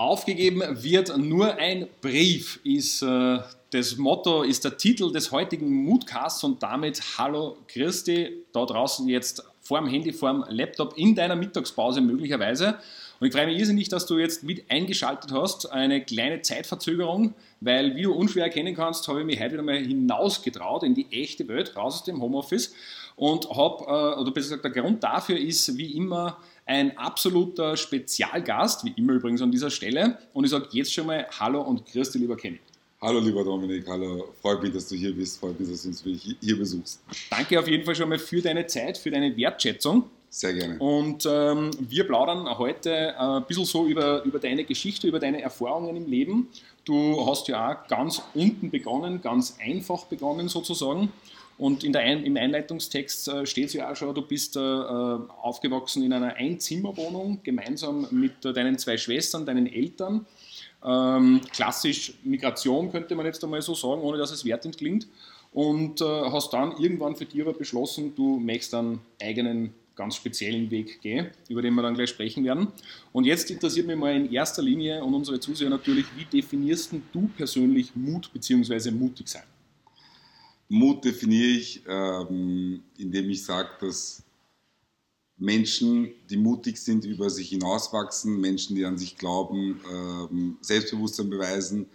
Aufgegeben wird nur ein Brief, ist äh, das Motto, ist der Titel des heutigen Moodcasts und damit Hallo Christi, da draußen jetzt vorm Handy, vorm Laptop in deiner Mittagspause möglicherweise. Und ich freue mich irrsinnig, dass du jetzt mit eingeschaltet hast. Eine kleine Zeitverzögerung, weil, wie du unschwer erkennen kannst, habe ich mich heute wieder mal hinausgetraut in die echte Welt, raus aus dem Homeoffice. Und habe, äh, oder besser gesagt, der Grund dafür ist, wie immer, ein absoluter Spezialgast, wie immer übrigens an dieser Stelle. Und ich sage jetzt schon mal Hallo und grüß dich, lieber Kenny. Hallo lieber Dominik, hallo, freut mich, dass du hier bist, freut mich, dass du uns hier besuchst. Danke auf jeden Fall schon mal für deine Zeit, für deine Wertschätzung. Sehr gerne. Und ähm, wir plaudern heute äh, ein bisschen so über, über deine Geschichte, über deine Erfahrungen im Leben. Du hast ja auch ganz unten begonnen, ganz einfach begonnen sozusagen. Und in der Ein im Einleitungstext äh, steht es ja auch schon, du bist äh, äh, aufgewachsen in einer Einzimmerwohnung, gemeinsam mit äh, deinen zwei Schwestern, deinen Eltern. Ähm, klassisch Migration könnte man jetzt einmal so sagen, ohne dass es wertend klingt. Und äh, hast dann irgendwann für dich aber beschlossen, du möchtest einen eigenen, ganz speziellen Weg gehen, über den wir dann gleich sprechen werden. Und jetzt interessiert mich mal in erster Linie und unsere Zuseher natürlich, wie definierst du persönlich Mut bzw. mutig sein? Mut definiere ich, ähm, indem ich sage, dass Menschen, die mutig sind, über sich hinauswachsen, Menschen, die an sich glauben, ähm, Selbstbewusstsein beweisen,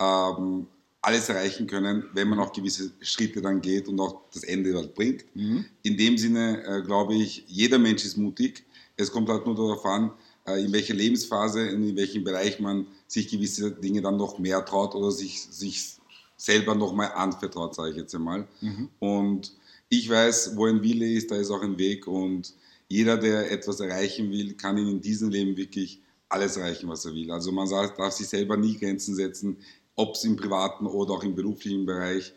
ähm, alles erreichen können, wenn man auch gewisse Schritte dann geht und auch das Ende halt bringt. Mhm. In dem Sinne äh, glaube ich, jeder Mensch ist mutig. Es kommt halt nur darauf an, äh, in welcher Lebensphase und in welchem Bereich man sich gewisse Dinge dann noch mehr traut oder sich, sich selber nochmal anvertraut, sage ich jetzt einmal. Mhm. Und ich weiß, wo ein Wille ist, da ist auch ein Weg. Und jeder, der etwas erreichen will, kann in diesem Leben wirklich alles erreichen, was er will. Also man darf sich selber nie Grenzen setzen, ob es im privaten oder auch im beruflichen Bereich.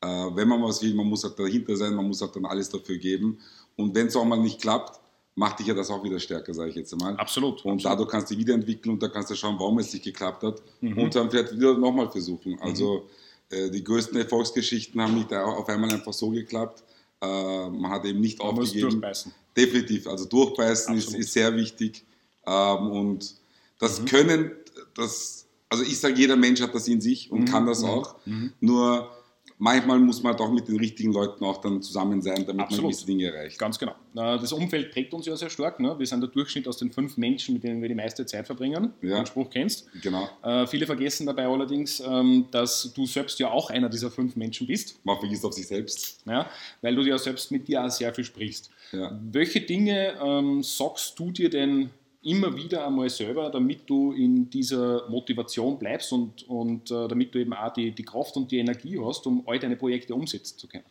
Äh, wenn man was will, man muss halt dahinter sein, man muss halt dann alles dafür geben. Und wenn es auch mal nicht klappt, macht dich ja das auch wieder stärker, sage ich jetzt einmal. Absolut. Und absolut. dadurch kannst du dich wiederentwickeln und da kannst du schauen, warum es nicht geklappt hat mhm. und dann vielleicht wieder nochmal versuchen. Also mhm die größten Erfolgsgeschichten haben nicht auf einmal einfach so geklappt. Äh, man hat eben nicht man aufgegeben. Durchbeißen. Definitiv, also durchbeißen ist, ist, sehr wichtig. Ähm, und das mhm. Können, das, also ich sage, jeder Mensch hat das in sich und mhm. kann das mhm. auch. Mhm. Nur manchmal muss man halt auch mit den richtigen Leuten auch dann zusammen sein, damit Absolut. man gewisse Dinge erreicht. Ganz genau. Das Umfeld prägt uns ja sehr stark. Ne? Wir sind der Durchschnitt aus den fünf Menschen, mit denen wir die meiste Zeit verbringen. Ja. Den Spruch kennst. Genau. Äh, viele vergessen dabei allerdings, ähm, dass du selbst ja auch einer dieser fünf Menschen bist. Man vergisst auf sich selbst. Ja, weil du ja selbst mit dir auch sehr viel sprichst. Ja. Welche Dinge ähm, sagst du dir denn immer wieder einmal selber, damit du in dieser Motivation bleibst und, und äh, damit du eben auch die, die Kraft und die Energie hast, um all deine Projekte umsetzen zu können?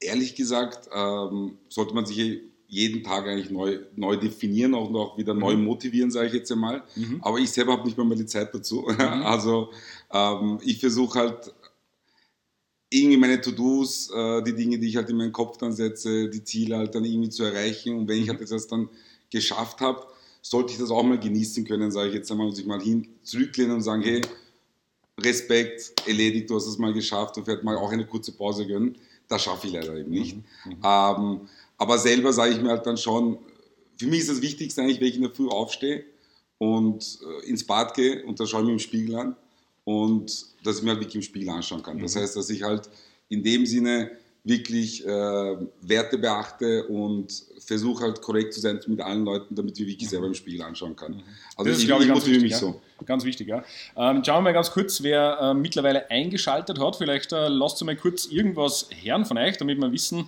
Ehrlich gesagt, ähm, sollte man sich jeden Tag eigentlich neu, neu definieren und auch wieder mhm. neu motivieren, sage ich jetzt einmal. Mhm. Aber ich selber habe nicht mehr, mal die Zeit dazu. Mhm. Also ähm, ich versuche halt irgendwie meine To-Dos, äh, die Dinge, die ich halt in meinen Kopf dann setze, die Ziele halt dann irgendwie zu erreichen. Und wenn ich mhm. halt das dann geschafft habe, sollte ich das auch mal genießen können, sage ich jetzt einmal, und sich mal hin zurücklehnen und sagen, hey, Respekt, erledigt, du hast es mal geschafft und vielleicht mal auch eine kurze Pause gönnen. Das schaffe ich leider eben nicht. Mhm. Mhm. Ähm, aber selber sage ich mir halt dann schon, für mich ist das Wichtigste eigentlich, wenn ich in der Früh aufstehe und äh, ins Bad gehe und da schaue ich mir im Spiegel an und dass ich mir halt wirklich im Spiegel anschauen kann. Mhm. Das heißt, dass ich halt in dem Sinne wirklich äh, Werte beachte und versuche halt korrekt zu sein mit allen Leuten, damit ich wirklich selber im Spiegel anschauen kann. Mhm. Also das ist, glaube ich, ganz wichtig, mich ja. so. Ganz wichtig, ja. Ähm, schauen wir mal ganz kurz, wer äh, mittlerweile eingeschaltet hat. Vielleicht äh, lasst ihr mal kurz irgendwas hören von euch, damit wir wissen,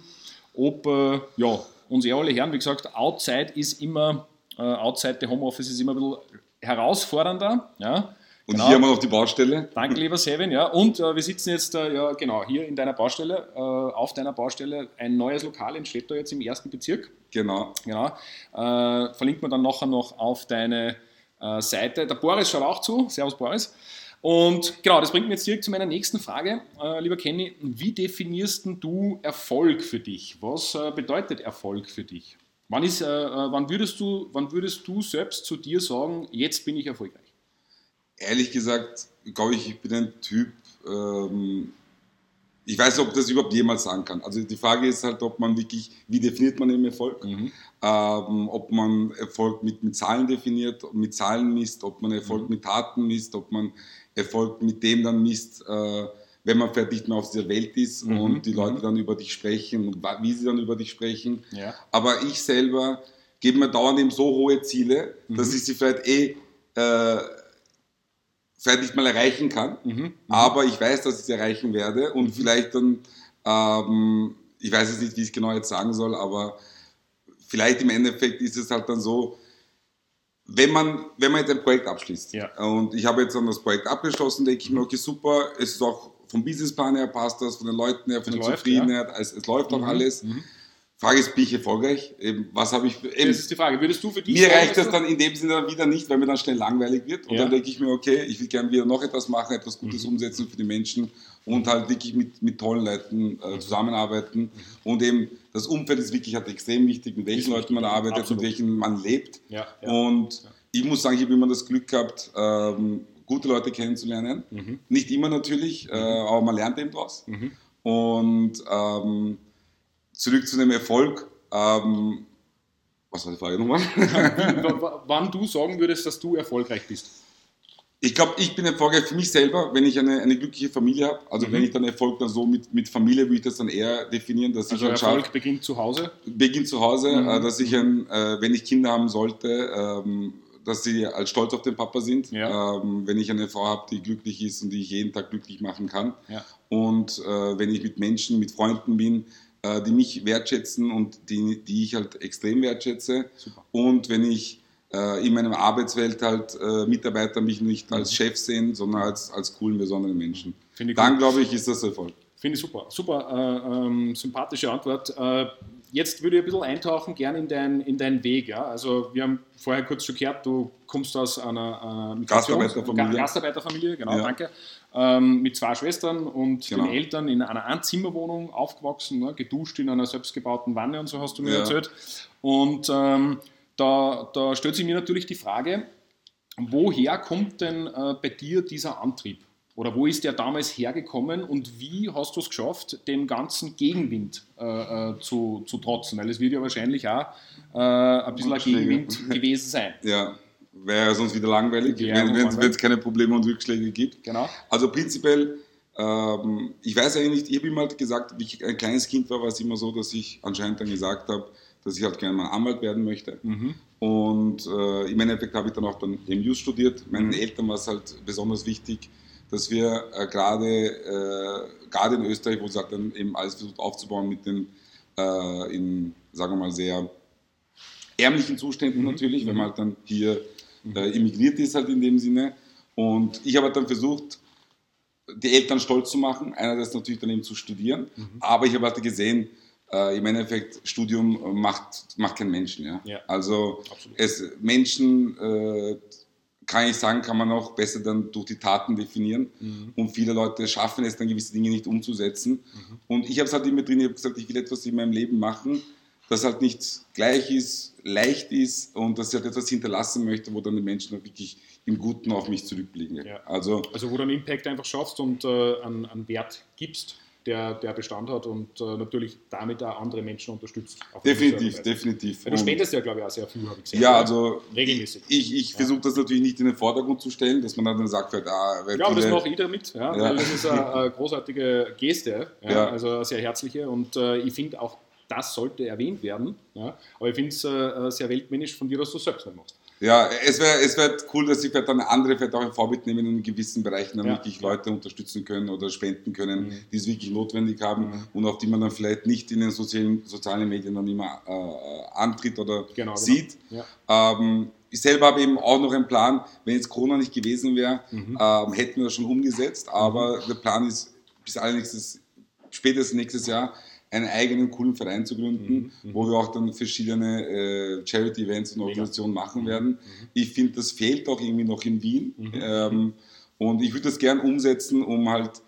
ob, äh, ja, uns eh alle hören. Wie gesagt, Outside ist immer, äh, Outside der Homeoffice ist immer ein bisschen herausfordernder, ja. Und genau. hier haben wir noch die Baustelle. Danke, lieber Sevin. Ja. Und äh, wir sitzen jetzt äh, ja, genau hier in deiner Baustelle, äh, auf deiner Baustelle. Ein neues Lokal entsteht da jetzt im ersten Bezirk. Genau. genau. Äh, verlinkt man dann nachher noch auf deine äh, Seite. Der Boris schaut auch zu. Servus, Boris. Und genau, das bringt mich jetzt direkt zu meiner nächsten Frage. Äh, lieber Kenny, wie definierst du Erfolg für dich? Was bedeutet Erfolg für dich? Wann, ist, wann, würdest du, wann würdest du selbst zu dir sagen, jetzt bin ich erfolgreich? Ehrlich gesagt, glaube ich, ich bin ein Typ, ähm, ich weiß nicht, ob das überhaupt jemals sagen kann. Also die Frage ist halt, ob man wirklich, wie definiert man eben Erfolg? Mhm. Ähm, ob man Erfolg mit, mit Zahlen definiert, mit Zahlen misst, ob man Erfolg mhm. mit Taten misst, ob man Erfolg mit dem dann misst, äh, wenn man vielleicht nicht mehr auf dieser Welt ist mhm. und die Leute mhm. dann über dich sprechen und wie sie dann über dich sprechen. Ja. Aber ich selber gebe mir dauernd eben so hohe Ziele, dass mhm. ich sie vielleicht eh äh, vielleicht nicht mal erreichen kann, mhm. mhm. aber ich weiß, dass ich sie erreichen werde und mhm. vielleicht dann, ähm, ich weiß jetzt nicht, wie ich es genau jetzt sagen soll, aber vielleicht im Endeffekt ist es halt dann so, wenn man, wenn man jetzt ein Projekt abschließt ja. und ich habe jetzt dann das Projekt abgeschlossen, denke ich mir, okay, super, es ist auch vom Businessplan her passt das, von den Leuten her, von der Zufriedenheit, ja. es, es, läuft auch mhm. alles. Mhm. Frage ist, bin ich erfolgreich? Eben, was habe ich? Eben, das ist die Frage. Würdest du für dich? Mir reicht das dann in dem Sinne wieder nicht, weil mir dann schnell langweilig wird. Und ja. dann denke ich mir, okay, ich will gerne wieder noch etwas machen, etwas Gutes mhm. umsetzen für die Menschen und halt wirklich mit, mit tollen Leuten äh, zusammenarbeiten. Mhm. Und eben das Umfeld ist wirklich halt extrem wichtig, mit welchen Leuten man arbeitet, Absolut. mit welchen man lebt. Ja, ja, und ich muss sagen, ich habe immer das Glück gehabt, ähm, gute Leute kennenzulernen. Mhm. Nicht immer natürlich, äh, mhm. aber man lernt eben was. Mhm. Und ähm, zurück zu dem Erfolg. Ähm, was war die Frage nochmal? Wann du sagen würdest, dass du erfolgreich bist? Ich glaube, ich bin erfolgreich für mich selber, wenn ich eine, eine glückliche Familie habe. Also mhm. wenn ich dann Erfolg dann so mit, mit Familie, würde ich das dann eher definieren. Dass also ich Erfolg schaffe, beginnt zu Hause? Beginnt zu Hause, mhm. äh, dass ich, ein, äh, wenn ich Kinder haben sollte, ähm, dass sie als stolz auf den Papa sind. Ja. Ähm, wenn ich eine Frau habe, die glücklich ist und die ich jeden Tag glücklich machen kann. Ja. Und äh, wenn ich mit Menschen, mit Freunden bin, äh, die mich wertschätzen und die, die ich halt extrem wertschätze. Super. Und wenn ich äh, in meiner Arbeitswelt halt äh, Mitarbeiter mich nicht als mhm. Chef sehen, sondern als, als coolen, besonderen Menschen. Dann glaube ich, ist das Erfolg. Finde ich super. Super, äh, ähm, sympathische Antwort. Äh, jetzt würde ich ein bisschen eintauchen, gerne in, dein, in deinen Weg. Ja? Also wir haben vorher kurz schon gehört, du kommst aus einer äh, Gastarbeiterfamilie. Gastarbeiterfamilie, genau, ja. danke. Ähm, mit zwei Schwestern und genau. den Eltern in einer Einzimmerwohnung aufgewachsen, ne? geduscht in einer selbstgebauten Wanne und so hast du mir ja. erzählt. Und ähm, da, da stellt sich mir natürlich die Frage, woher kommt denn äh, bei dir dieser Antrieb? Oder wo ist der damals hergekommen und wie hast du es geschafft, dem ganzen Gegenwind äh, äh, zu, zu trotzen? Weil es wird ja wahrscheinlich auch äh, ein bisschen ein Gegenwind gewesen sein. Ja, wäre sonst wieder langweilig, wenn es keine Probleme und Rückschläge gibt. Genau. Also prinzipiell, ähm, ich weiß eigentlich nicht, ich habe ihm halt gesagt, wie ich ein kleines Kind war, war es immer so, dass ich anscheinend dann gesagt habe, dass ich halt gerne mal Anwalt werden möchte. Mhm. Und äh, im Endeffekt habe ich dann auch dann MU studiert. Meinen mhm. Eltern war es halt besonders wichtig, dass wir äh, gerade äh, gerade in Österreich, wo es halt dann eben alles versucht aufzubauen mit den äh, in, sagen wir mal, sehr ärmlichen Zuständen mhm. natürlich, wenn mhm. man halt dann hier. Äh, immigriert ist halt in dem Sinne. Und ich habe halt dann versucht, die Eltern stolz zu machen, einerseits natürlich dann eben zu studieren, mhm. aber ich habe halt gesehen, äh, im Endeffekt, Studium macht, macht kein Menschen. Ja? ja. Also es, Menschen äh, kann ich sagen, kann man auch besser dann durch die Taten definieren. Mhm. Und viele Leute schaffen es dann, gewisse Dinge nicht umzusetzen. Mhm. Und ich habe es halt immer drin, ich habe gesagt, ich will etwas in meinem Leben machen, das halt nicht gleich ist, leicht ist und dass ich halt etwas hinterlassen möchte, wo dann die Menschen dann wirklich im Guten auf mich zurückblicken. Ja. Also, also wo du einen Impact einfach schaffst und äh, einen, einen Wert gibst der, der Bestand hat und äh, natürlich damit auch andere Menschen unterstützt. Definitiv, definitiv. Weil du spendest ja, glaube ich, auch sehr viel, habe ich gesehen. Ja, also regelmäßig. Ich, ich ja. versuche das natürlich nicht in den Vordergrund zu stellen, dass man dann sagt, halt, ah, weil Ja, aber das mache ich damit, ja, ja. weil das ist eine, eine großartige Geste, ja, also eine sehr herzliche und äh, ich finde auch, das sollte erwähnt werden, ja, aber ich finde es äh, sehr weltmännisch von dir, dass du es selbst nicht machst. Ja, es wäre es wär cool, dass sich vielleicht dann andere vielleicht auch ein Vorbild nehmen in gewissen Bereichen, dann ja. wirklich Leute unterstützen können oder spenden können, mhm. die es wirklich notwendig haben mhm. und auf die man dann vielleicht nicht in den sozialen, sozialen Medien dann immer äh, antritt oder genau, genau. sieht. Genau. Ja. Ähm, ich selber habe eben auch noch einen Plan, wenn jetzt Corona nicht gewesen wäre, mhm. ähm, hätten wir das schon umgesetzt, aber mhm. der Plan ist bis allernächstes, spätestens nächstes Jahr, einen eigenen coolen Verein zu gründen, mhm, mhm. wo wir auch dann verschiedene äh, Charity-Events und Organisationen Mega. machen mhm, werden. Mhm. Ich finde, das fehlt auch irgendwie noch in Wien. Mhm. Ähm, und ich würde das gern umsetzen, um halt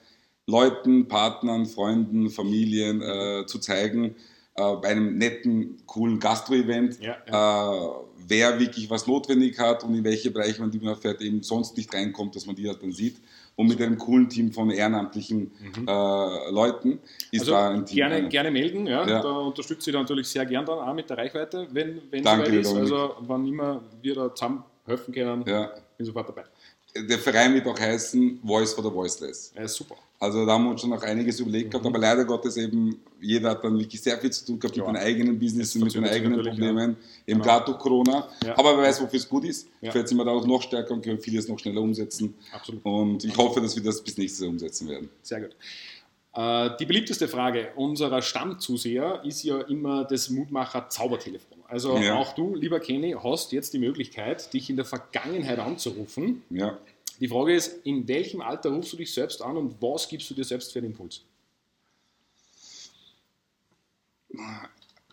Leuten, Partnern, Freunden, Familien äh, zu zeigen, äh, bei einem netten, coolen Gastro-Event, Ja, Äh, wer wirklich was notwendig hat und in welche Bereiche man die man fährt, eben sonst nicht reinkommt, dass man die halt dann sieht. Und mit einem coolen Team von ehrenamtlichen äh, Leuten ist Also da ein Team. gerne, gerne melden, ja. Ja. da unterstütze ich dann natürlich sehr gern dann auch mit der Reichweite, wenn wenn es soweit ist. Also wann immer wir da zusammen helfen können, Ja. bin sofort dabei. Der Verein wird auch heißen Voice for the Voiceless. Ja, super. Also da haben wir uns schon noch einiges überlegt gehabt, aber leider Gottes eben, jeder hat dann wirklich sehr viel zu tun gehabt Mhm. Ja. mit den eigenen Business, mit den eigenen Problemen, eben Genau. gerade durch Corona. Ja. Aber wer weiß, wofür es gut ist. Ja. Vielleicht sind wir da auch noch stärker und können vieles noch schneller umsetzen. Absolut. Und ich hoffe, dass wir das bis nächstes Jahr umsetzen werden. Sehr gut. Äh, Die beliebteste Frage unserer Stammzuseher ist ja immer das Mutmacher-Zaubertelefon. Also Ja. auch du, lieber Kenny, hast jetzt die Möglichkeit, dich in der Vergangenheit anzurufen. Ja. Die Frage ist, in welchem Alter rufst du dich selbst an und was gibst du dir selbst für einen Impuls?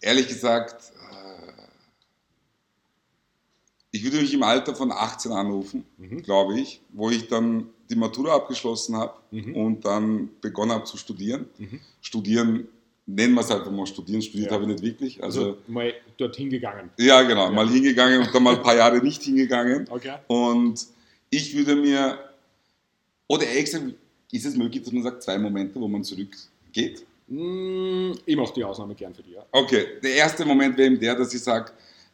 Ehrlich gesagt, äh, ich würde mich im Alter von 18 anrufen, Mhm. glaube ich, wo ich dann die Matura abgeschlossen habe Mhm. und dann begonnen habe zu studieren. Mhm. Studieren, nennen wir es einfach mal studieren, studiert Ja. habe ich nicht wirklich. Also, Also mal dorthin gegangen. ja, genau, mal hingegangen und dann mal ein paar Jahre nicht hingegangen. Okay. Und ich würde mir, oder ehrlich gesagt, ist es möglich, dass man sagt, zwei Momente, wo man zurückgeht? Mm, Ich mache die Ausnahme gern für dich. Ja. Okay, der erste Moment wäre eben der, dass ich sage,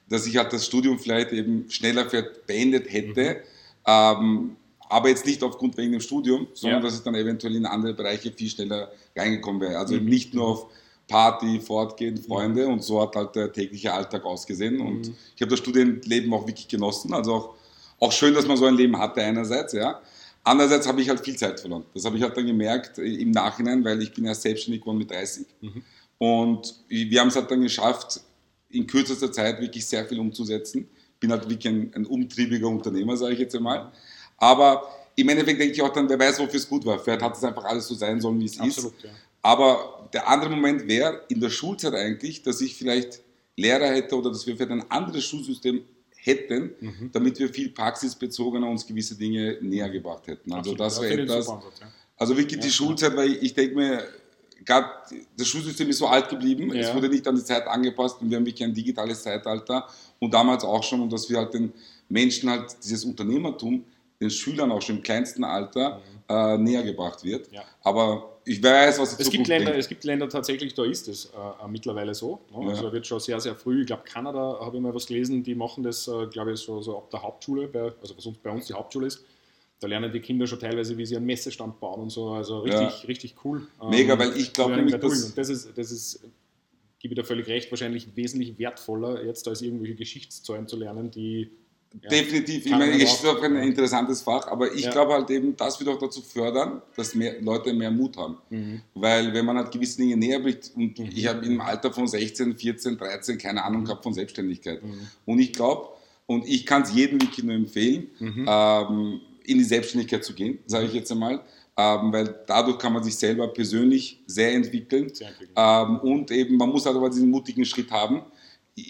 dass ich halt das Studium vielleicht eben schneller beendet hätte, ähm, aber jetzt nicht aufgrund wegen dem Studium, sondern Ja. dass ich dann eventuell in andere Bereiche viel schneller reingekommen wäre. Also Mhm. eben nicht nur auf Party, Fortgehen, Freunde und so hat halt der tägliche Alltag ausgesehen und Mhm. ich habe das Studienleben auch wirklich genossen, also auch, auch schön, dass man so ein Leben hatte einerseits, ja. Andererseits habe ich halt viel Zeit verloren. Das habe ich halt dann gemerkt äh, im Nachhinein, weil ich bin ja selbstständig geworden mit 30. Mhm. Und wir haben es halt dann geschafft, in kürzester Zeit wirklich sehr viel umzusetzen. Bin halt wirklich ein, ein umtriebiger Unternehmer, sage ich jetzt einmal. Aber im Endeffekt denke ich auch dann, wer weiß, wofür es gut war. Vielleicht hat es einfach alles so sein sollen, wie es ist. Absolut, ja. Aber der andere Moment wäre in der Schulzeit eigentlich, dass ich vielleicht Lehrer hätte oder dass wir vielleicht ein anderes Schulsystem hätten, Mhm. damit wir viel praxisbezogener uns gewisse Dinge näher gebracht hätten. Also Absolut. das wäre etwas, Ansatz, ja. also wirklich Ja, die. Schulzeit, weil ich, ich denke mir, gerade das Schulsystem ist so alt geblieben, es Ja. wurde nicht an die Zeit angepasst und wir haben wirklich ein digitales Zeitalter und damals auch schon und dass wir halt den Menschen halt dieses Unternehmertum den Schülern auch schon im kleinsten Alter äh, näher gebracht wird. Mhm. Ja. Aber ich weiß, was die Es gibt, Länder, bringt. es gibt Länder tatsächlich, da ist es äh, mittlerweile so. Ne? Ja. Also wird schon sehr, sehr früh, ich glaube Kanada habe ich mal was gelesen, die machen das, äh, glaube ich, so, so ab der Hauptschule, bei, also was uns, bei uns die Hauptschule ist. Da lernen die Kinder schon teilweise, wie sie einen Messestand bauen und so. Also richtig, richtig cool. Mega, Ähm, weil ich glaube nämlich, Und das ist, das ist, gebe ich da völlig recht, wahrscheinlich wesentlich wertvoller, jetzt als irgendwelche Geschichtszahlen zu lernen, die. Ja, Definitiv, ich meine, es ist auch ein interessantes Fach, aber ich Ja. glaube halt eben, das wird auch dazu fördern, dass mehr Leute mehr Mut haben. Mhm. Weil wenn man halt gewisse Dinge näher bringt, und ich habe im Alter von 16, 14, 13 keine Ahnung gehabt von Selbstständigkeit. Mhm. Und ich glaube, und ich kann es jedem wirklich nur empfehlen, Mhm. ähm, in die Selbstständigkeit zu gehen, sage ich jetzt einmal. Ähm, weil dadurch kann man sich selber persönlich sehr entwickeln. Sehr entwickeln. Ähm, und eben, man muss halt aber diesen mutigen Schritt haben.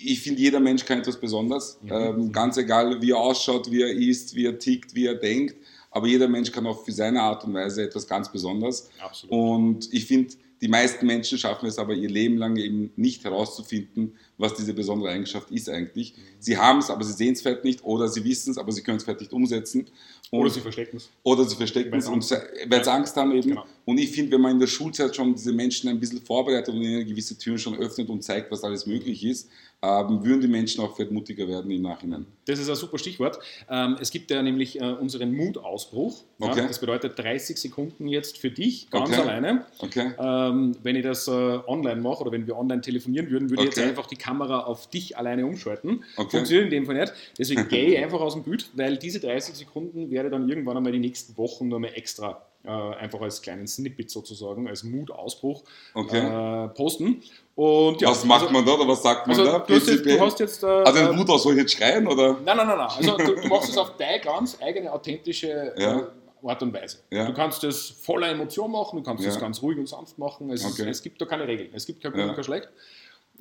Ich finde, jeder Mensch kann etwas Besonderes. Ähm, ganz egal, wie er ausschaut, wie er ist, wie er tickt, wie er denkt. Aber jeder Mensch kann auch für seine Art und Weise etwas ganz Besonderes. Absolut. Und ich finde, die meisten Menschen schaffen es aber ihr Leben lang eben nicht herauszufinden, was diese besondere Eigenschaft ist eigentlich. Mhm. Sie haben es, aber sie sehen es vielleicht nicht oder sie wissen es, aber sie können es vielleicht nicht umsetzen. Und Oder sie verstecken es. oder sie verstecken es weil sie Angst haben eben. Genau. Und ich finde, wenn man in der Schulzeit schon diese Menschen ein bisschen vorbereitet und ihnen gewisse Türen schon öffnet und zeigt, was alles möglich ist, würden die Menschen auch vielleicht mutiger werden im Nachhinein. Das ist ein super Stichwort. Ähm, es gibt ja nämlich äh, unseren Mutausbruch. Okay. Das bedeutet 30 Sekunden jetzt für dich, ganz Okay. alleine. Okay? Ähm, wenn ich das äh, online mache oder wenn wir online telefonieren würden, würde ich jetzt einfach die Kamera auf dich alleine umschalten. Okay. Funktioniert in dem Fall nicht. Deswegen gehe ich einfach aus dem Bild, weil diese 30 Sekunden werde ich dann irgendwann einmal die nächsten Wochen nur mal extra äh, einfach als kleinen Snippet sozusagen, als Mutausbruch Okay. äh, posten. Und ja, was macht also, man da oder was sagt man Also, da? du, hast jetzt, du hast jetzt. Äh, also äh, ein Wut aus, soll ich jetzt schreien oder? Nein, nein, nein, nein. Also du, du machst es auf deine ganz eigene, authentische Ja. äh, Art und Weise. Ja. Du kannst das voller Emotion machen, du kannst Ja. das ganz ruhig und sanft machen. Es, Okay. es gibt da keine Regeln. Es gibt kein gut und kein schlecht.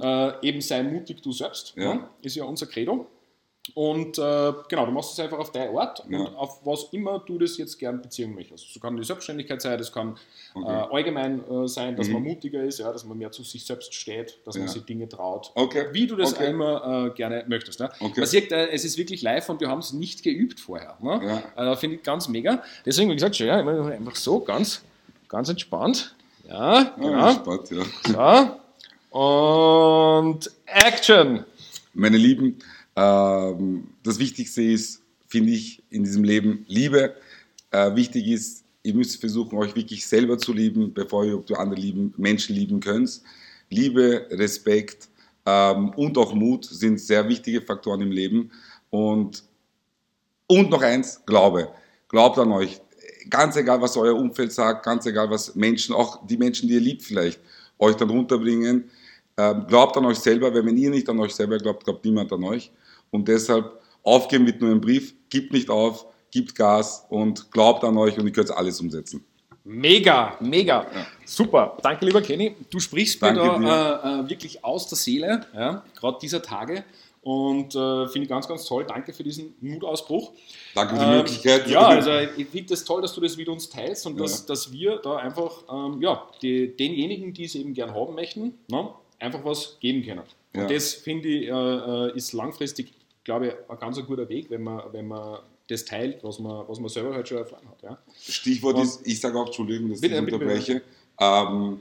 Äh, eben sei mutig du selbst, Ja. ne? ist ja unser Credo. Und äh, genau, du machst es einfach auf deinen Ort Ja. und auf was immer du das jetzt gern beziehen möchtest. Das kann die Selbstständigkeit sein, das kann Okay. äh, allgemein äh, sein, dass Mhm. man mutiger ist, ja, dass man mehr zu sich selbst steht, dass man Ja. sich Dinge traut. Okay. Wie du das Okay. immer äh, gerne möchtest. Ne? Man sieht, äh, es ist wirklich live und wir haben es nicht geübt vorher. Ne? Ja. Äh, Finde ich ganz mega. Deswegen, wie gesagt, schon, ja, einfach so, ganz, ganz entspannt. Ja, genau. spannend, ja. So. Und Action! Meine Lieben, das Wichtigste ist, finde ich, in diesem Leben Liebe. Äh, wichtig ist, ihr müsst versuchen, euch wirklich selber zu lieben, bevor ihr andere lieben, Menschen lieben könnt. Liebe, Respekt ähm, und auch Mut sind sehr wichtige Faktoren im Leben. Und, und noch eins, Glaube. Glaubt an euch. Ganz egal, was euer Umfeld sagt, ganz egal, was Menschen, auch die Menschen, die ihr liebt vielleicht, euch dann runterbringen. Ähm, glaubt an euch selber, weil wenn ihr nicht an euch selber glaubt, glaubt niemand an euch. Und deshalb aufgeben mit nur einem Brief, gibt nicht auf, gibt Gas und glaubt an euch und ihr könnt alles umsetzen. Mega, mega. Super. Danke, lieber Kenny. Du sprichst mir da äh, äh, wirklich aus der Seele, ja, gerade dieser Tage. Und äh, finde ich ganz, ganz toll. Danke für diesen Mutausbruch. Danke für die Ähm, Möglichkeit. Ja, also ich finde es das toll, dass du das mit uns teilst und Ja. dass, dass wir da einfach ähm, ja, die, denjenigen, die es eben gern haben möchten, ne, einfach was geben können. Ja. Und das finde ich äh, äh, ist langfristig, glaube ich, ein ganz ein guter Weg, wenn man, wenn man das teilt, was man, was man selber halt schon erfahren hat. Ja. Stichwort Und- ist, ich sage auch, Entschuldigung, dass Bitte, ich bitte, unterbreche. Ähm,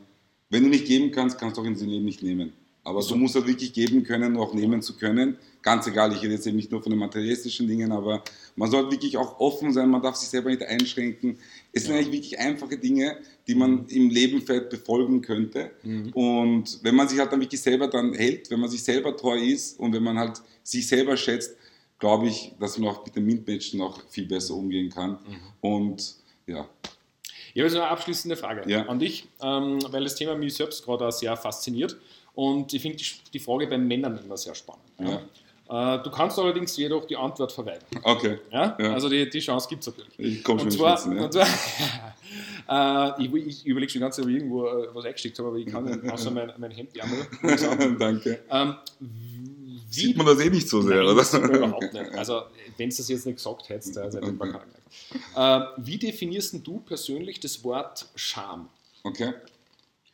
wenn du nicht geben kannst, kannst du auch ins Leben nicht nehmen. Aber So. musst halt wirklich geben können, auch nehmen zu können. Ganz egal, ich rede jetzt eben nicht nur von den materialistischen Dingen, aber man sollte wirklich auch offen sein, man darf sich selber nicht einschränken. Es sind Ja. eigentlich wirklich einfache Dinge, die man im Leben vielleicht befolgen könnte. Mhm. Und wenn man sich halt dann wirklich selber dann hält, wenn man sich selber treu ist und wenn man halt sich selber schätzt, glaube ich, dass man auch mit den Mitmenschen auch viel besser umgehen kann. Mhm. Und ja, Ich habe jetzt noch eine abschließende Frage Ja. an dich, ähm, weil das Thema mich selbst gerade auch sehr fasziniert. Und ich finde die, die Frage bei Männern immer sehr spannend. Ja. Äh, du kannst allerdings jedoch die Antwort verweigern. okay. Ja? Ja. Also die, die Chance gibt es natürlich. Ich komme schon zwar, Schwitzen, ja. und zwar äh, ich, ich überlege schon ganz, ob ich irgendwo äh, was eingesteckt habe, aber ich kann nicht, außer mein, mein Hemdärmel. Danke. ähm, wie, Sieht man das eh nicht so sehr, Nein, oder? man überhaupt nicht. Also, wenn du das jetzt nicht gesagt hättest, dann hätte ich Okay. äh, Wie definierst du persönlich das Wort Scham? Okay.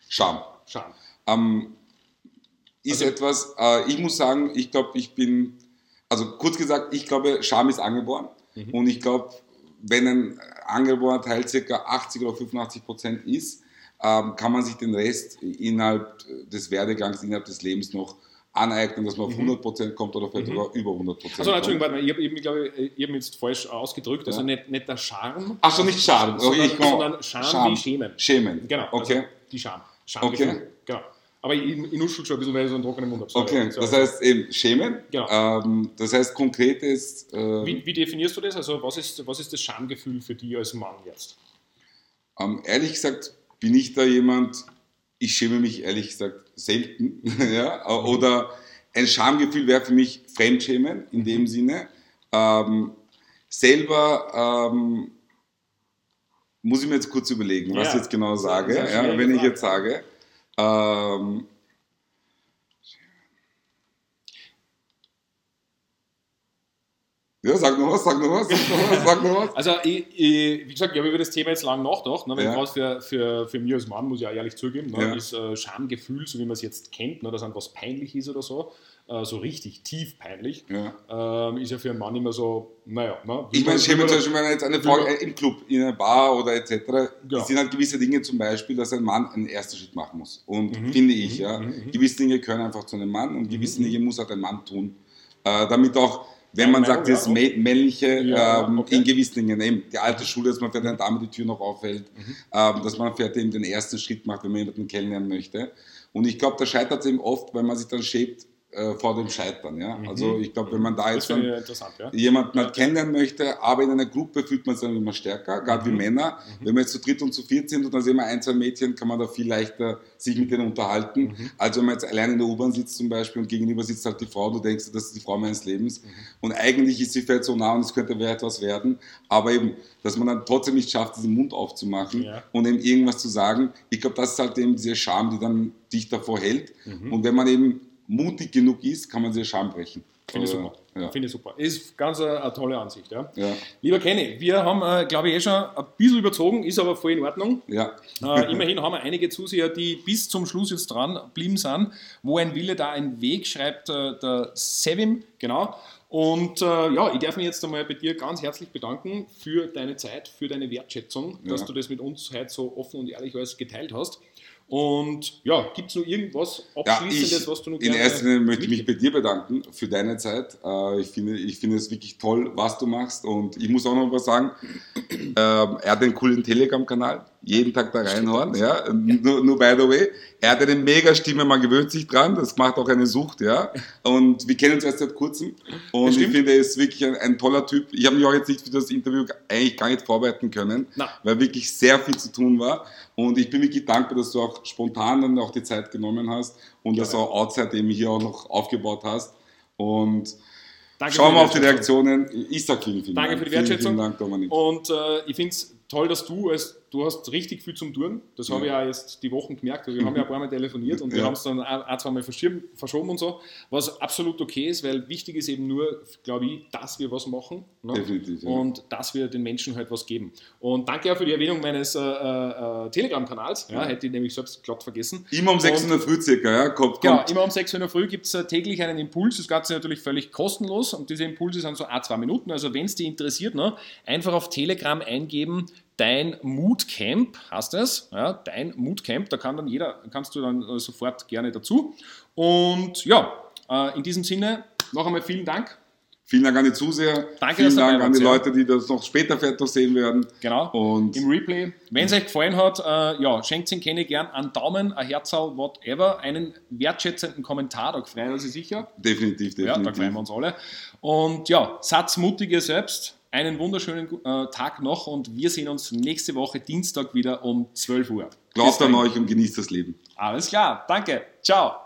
Scham. Scham. Ähm, ist Also- etwas, äh, ich muss sagen, ich glaube, ich bin, also kurz gesagt, ich glaube, Scham ist angeboren. Mhm. Und ich glaube, wenn ein angeborener Teil circa 80 oder 85 Prozent ist, ähm, kann man sich den Rest innerhalb des Werdegangs, innerhalb des Lebens noch aneignen, dass man auf 100 Prozent kommt oder vielleicht Mhm. sogar über 100 Prozent Also. Entschuldigung, warte mal, ich habe eben, glaube ich, hab mich jetzt falsch ausgedrückt. Also Ja. nicht, nicht der Charme, Ach so, nicht Scham. Okay, sondern, ich komm- sondern Scham, wie Schämen. Schämen. Genau, Okay. also die Scham. Schamgefühl. Okay. Genau. Aber ich, ich nuschel schon ein bisschen, so einen trockenen Mund habe. Okay, das heißt eben Schämen. Genau. Ähm, das heißt konkret ist, äh, wie, wie definierst du das? Also, was ist, was ist das Schamgefühl für dich als Mann jetzt? ähm, ehrlich gesagt bin ich da jemand, ich schäme mich ehrlich gesagt selten. ja? Oder ein Schamgefühl wäre für mich Fremdschämen in dem Sinne. Ähm, selber ähm, muss ich mir jetzt kurz überlegen, was Ja, ich jetzt genau sage. Ja, wenn ich jetzt sage, ähm, ja, sag noch was, sag noch was, sag noch was, sag noch was. Also, ich, ich, wie gesagt, ich habe über das Thema jetzt lang nachgedacht. Ne, weil Ja. gerade für, für, für mich als Mann, muss ich auch ehrlich zugeben, ne, Ja. ist äh, Schamgefühl, so wie man es jetzt kennt, ne, dass einem was peinlich ist oder so, äh, so richtig tief peinlich, Ja. ähm, ist ja für einen Mann immer so, naja. Ne, Ich meine, schäme zum Beispiel, wenn jetzt eine Frau man- äh, im Club, in einer Bar oder etc., es sind halt gewisse Dinge zum Beispiel, dass ein Mann einen ersten Schritt machen muss. Und Mhm. finde ich, Mhm. ja, Mhm. Gewisse Dinge können einfach zu einem Mann und gewisse Mhm. Dinge muss halt ein Mann tun. Äh, damit auch, wenn man sagt, das männliche Ja, ähm, okay. in gewissen Dingen, eben die alte Schule, dass man vielleicht einer Dame die Tür noch aufhält, Mhm. ähm, dass man vielleicht eben den ersten Schritt macht, wenn man jemanden kennenlernen möchte. Und ich glaube, da scheitert es eben oft, weil man sich dann schäbt äh, vor dem Scheitern. Ja? Mhm. Also ich glaube, wenn man da Das jetzt ja. jemanden halt kennenlernen möchte, aber in einer Gruppe fühlt man sich dann immer stärker, gerade Mhm. wie Männer. Wenn wir jetzt zu dritt und zu viert sind und dann sehen wir ein, zwei Mädchen, kann man da viel leichter sich mit denen unterhalten, Mhm. als wenn man jetzt allein in der U-Bahn sitzt zum Beispiel und gegenüber sitzt halt die Frau, du denkst, das ist die Frau meines Lebens. Mhm. Und eigentlich ist sie vielleicht so nah und es könnte wer etwas werden, aber eben, dass man dann trotzdem nicht schafft, diesen Mund aufzumachen Ja. und eben irgendwas zu sagen. Ich glaube, das ist halt eben diese Scham, die dann dich davor hält. Mhm. Und wenn man eben mutig genug ist, kann man diese Scham brechen. Finde ich super. ja. Finde ich super. Ist ganz eine, eine tolle Ansicht. Ja. Ja, Lieber Kenny, wir haben, äh, glaube ich, eh schon ein bisschen überzogen, ist aber voll in Ordnung. ja. Äh, immerhin haben wir einige Zuseher, die bis zum Schluss jetzt dran blieben sind. Wo ein Wille, da ein Weg, schreibt äh, der Sevim, genau. Und äh, ja, ich darf mich jetzt einmal bei dir ganz herzlich bedanken für deine Zeit, für deine Wertschätzung, dass Ja. du das mit uns heute so offen und ehrlich alles geteilt hast. Und ja, gibt es noch irgendwas Ja, Abschließendes, ich, was du noch in gerne erster Linie möchte ich mich bei dir bedanken für deine Zeit. Äh, Ich finde, ich finde es wirklich toll, was du machst. Und ich muss auch noch was sagen. Ähm, Er hat einen coolen Telegram-Kanal. Jeden Tag da reinhauen. Ja. Nur, nur by the way. Er hat eine mega Stimme, man gewöhnt sich dran. Das macht auch eine Sucht. Ja. Und wir kennen uns erst seit kurzem. Und ich finde, er ist wirklich ein, ein toller Typ. Ich habe mich auch jetzt nicht für das Interview eigentlich gar nicht vorbereiten können, Na. weil wirklich sehr viel zu tun war. Und ich bin wirklich dankbar, dass du auch spontan dann auch die Zeit genommen hast und das auch outside eben hier auch noch aufgebaut hast. Und Danke schauen wir auf die. Reaktionen. Ich sag vielen, vielen Danke Dank. für die Vielen, Wertschätzung. Vielen Dank, Dominik. Und äh, ich finde es toll, dass du als du hast richtig viel zum Tun. Das habe ich Ja. ja jetzt die Wochen gemerkt. Wir haben ja ein paar Mal telefoniert und wir Ja. haben es dann ein, zwei Mal verschoben und so. Was absolut okay ist, weil wichtig ist eben nur, glaube ich, dass wir was machen. Ne? Definitiv, ja. Und dass wir den Menschen halt was geben. Und danke auch für die Erwähnung meines äh, äh, Telegram-Kanals. Ja, hätte ich nämlich selbst glatt vergessen. Immer um 6 Und- Uhr früh circa, ja? Kommt, Genau, kommt. immer um 6 Uhr in der Früh gibt es täglich einen Impuls. Das Ganze natürlich völlig kostenlos und diese Impulse sind so ein, zwei Minuten. Also wenn es dich interessiert, ne, einfach auf Telegram eingeben, dein Moodcamp heißt es. Ja, dein Moodcamp, da kann dann jeder, kannst du dann äh, sofort gerne dazu. Und ja, äh, in diesem Sinne noch einmal vielen Dank. Vielen Dank an die Zuseher. Danke, vielen Dank an die ja. Leute, die das noch später vielleicht noch sehen werden. Genau. Und Im Replay. Wenn es euch gefallen hat, äh, ja, schenkt den Kenny gern einen Daumen, ein Herzal, whatever, einen wertschätzenden Kommentar, da freuen wir sich sicher. definitiv, Ja, da definitiv. freuen wir uns alle. Und ja, Satz mutig ihr selbst. Einen wunderschönen äh, Tag noch und wir sehen uns nächste Woche Dienstag wieder um 12 Uhr. Glaubt an euch und genießt das Leben. Alles klar, danke. Ciao.